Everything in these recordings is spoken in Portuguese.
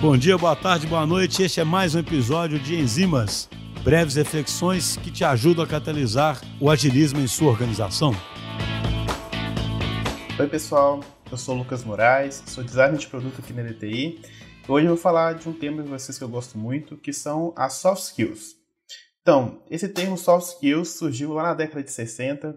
Bom dia, boa tarde, boa noite. Este é mais um episódio de Enzimas, breves reflexões que te ajudam a catalisar o agilismo em sua organização. Oi, pessoal. Eu sou Lucas Moraes, sou designer de produto aqui na DTI. Hoje eu vou falar de um tema de vocês que eu gosto muito, que são as soft skills. Então, esse termo soft skills surgiu lá na década de 60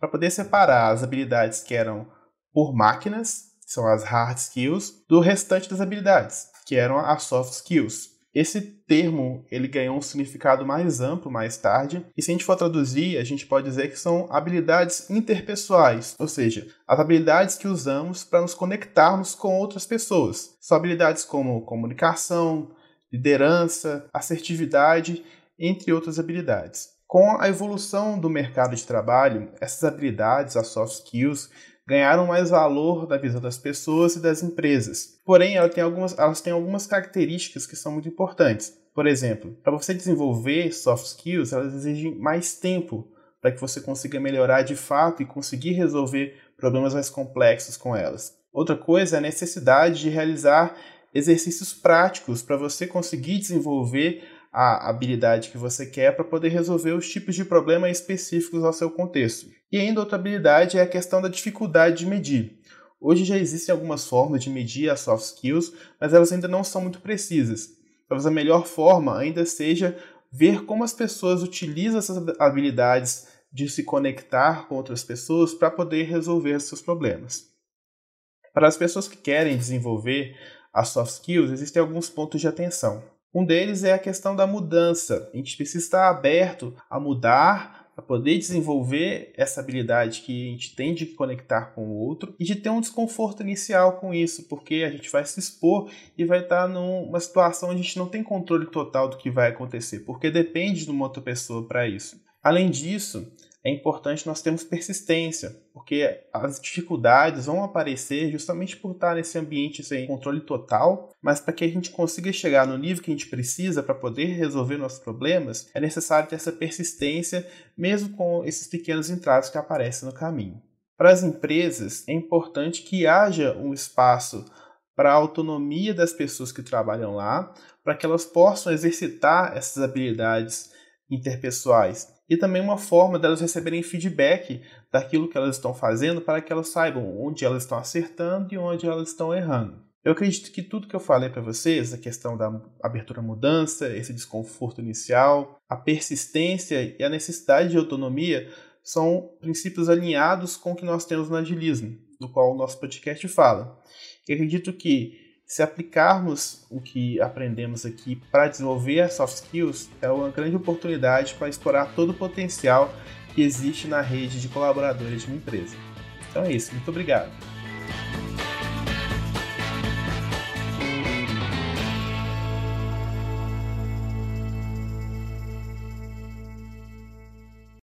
para poder separar as habilidades que eram por máquinas, que são as hard skills, do restante das habilidades, que eram as soft skills. Esse termo ele ganhou um significado mais amplo mais tarde, e se a gente for traduzir, a gente pode dizer que são habilidades interpessoais, ou seja, as habilidades que usamos para nos conectarmos com outras pessoas. São habilidades como comunicação, liderança, assertividade, entre outras habilidades. Com a evolução do mercado de trabalho, essas habilidades, as soft skills, ganharam mais valor na visão das pessoas e das empresas. Porém, elas têm algumas, elas têm algumas características que são muito importantes. Por exemplo, para você desenvolver soft skills, elas exigem mais tempo para que você consiga melhorar de fato e conseguir resolver problemas mais complexos com elas. Outra coisa é a necessidade de realizar exercícios práticos para você conseguir desenvolver a habilidade que você quer para poder resolver os tipos de problema específicos ao seu contexto. E ainda outra habilidade é a questão da dificuldade de medir. Hoje já existem algumas formas de medir as soft skills, mas elas ainda não são muito precisas. Talvez a melhor forma ainda seja ver como as pessoas utilizam essas habilidades de se conectar com outras pessoas para poder resolver seus problemas. Para as pessoas que querem desenvolver as soft skills, existem alguns pontos de atenção. Um deles é a questão da mudança. A gente precisa estar aberto a mudar, a poder desenvolver essa habilidade que a gente tem de conectar com o outro e de ter um desconforto inicial com isso, porque a gente vai se expor e vai estar numa situação onde a gente não tem controle total do que vai acontecer, porque depende de uma outra pessoa para isso. Além disso, é importante nós termos persistência, porque as dificuldades vão aparecer justamente por estar nesse ambiente sem controle total, mas para que a gente consiga chegar no nível que a gente precisa para poder resolver nossos problemas, é necessário ter essa persistência, mesmo com esses pequenos entraves que aparecem no caminho. Para as empresas, é importante que haja um espaço para a autonomia das pessoas que trabalham lá, para que elas possam exercitar essas habilidades interpessoais e também uma forma delas receberem feedback daquilo que elas estão fazendo para que elas saibam onde elas estão acertando e onde elas estão errando. Eu acredito que tudo que eu falei para vocês, a questão da abertura à mudança, esse desconforto inicial, a persistência e a necessidade de autonomia são princípios alinhados com o que nós temos no agilismo, do qual o nosso podcast fala. Eu acredito que se aplicarmos o que aprendemos aqui para desenvolver as soft skills, é uma grande oportunidade para explorar todo o potencial que existe na rede de colaboradores de uma empresa. Então é isso, muito obrigado.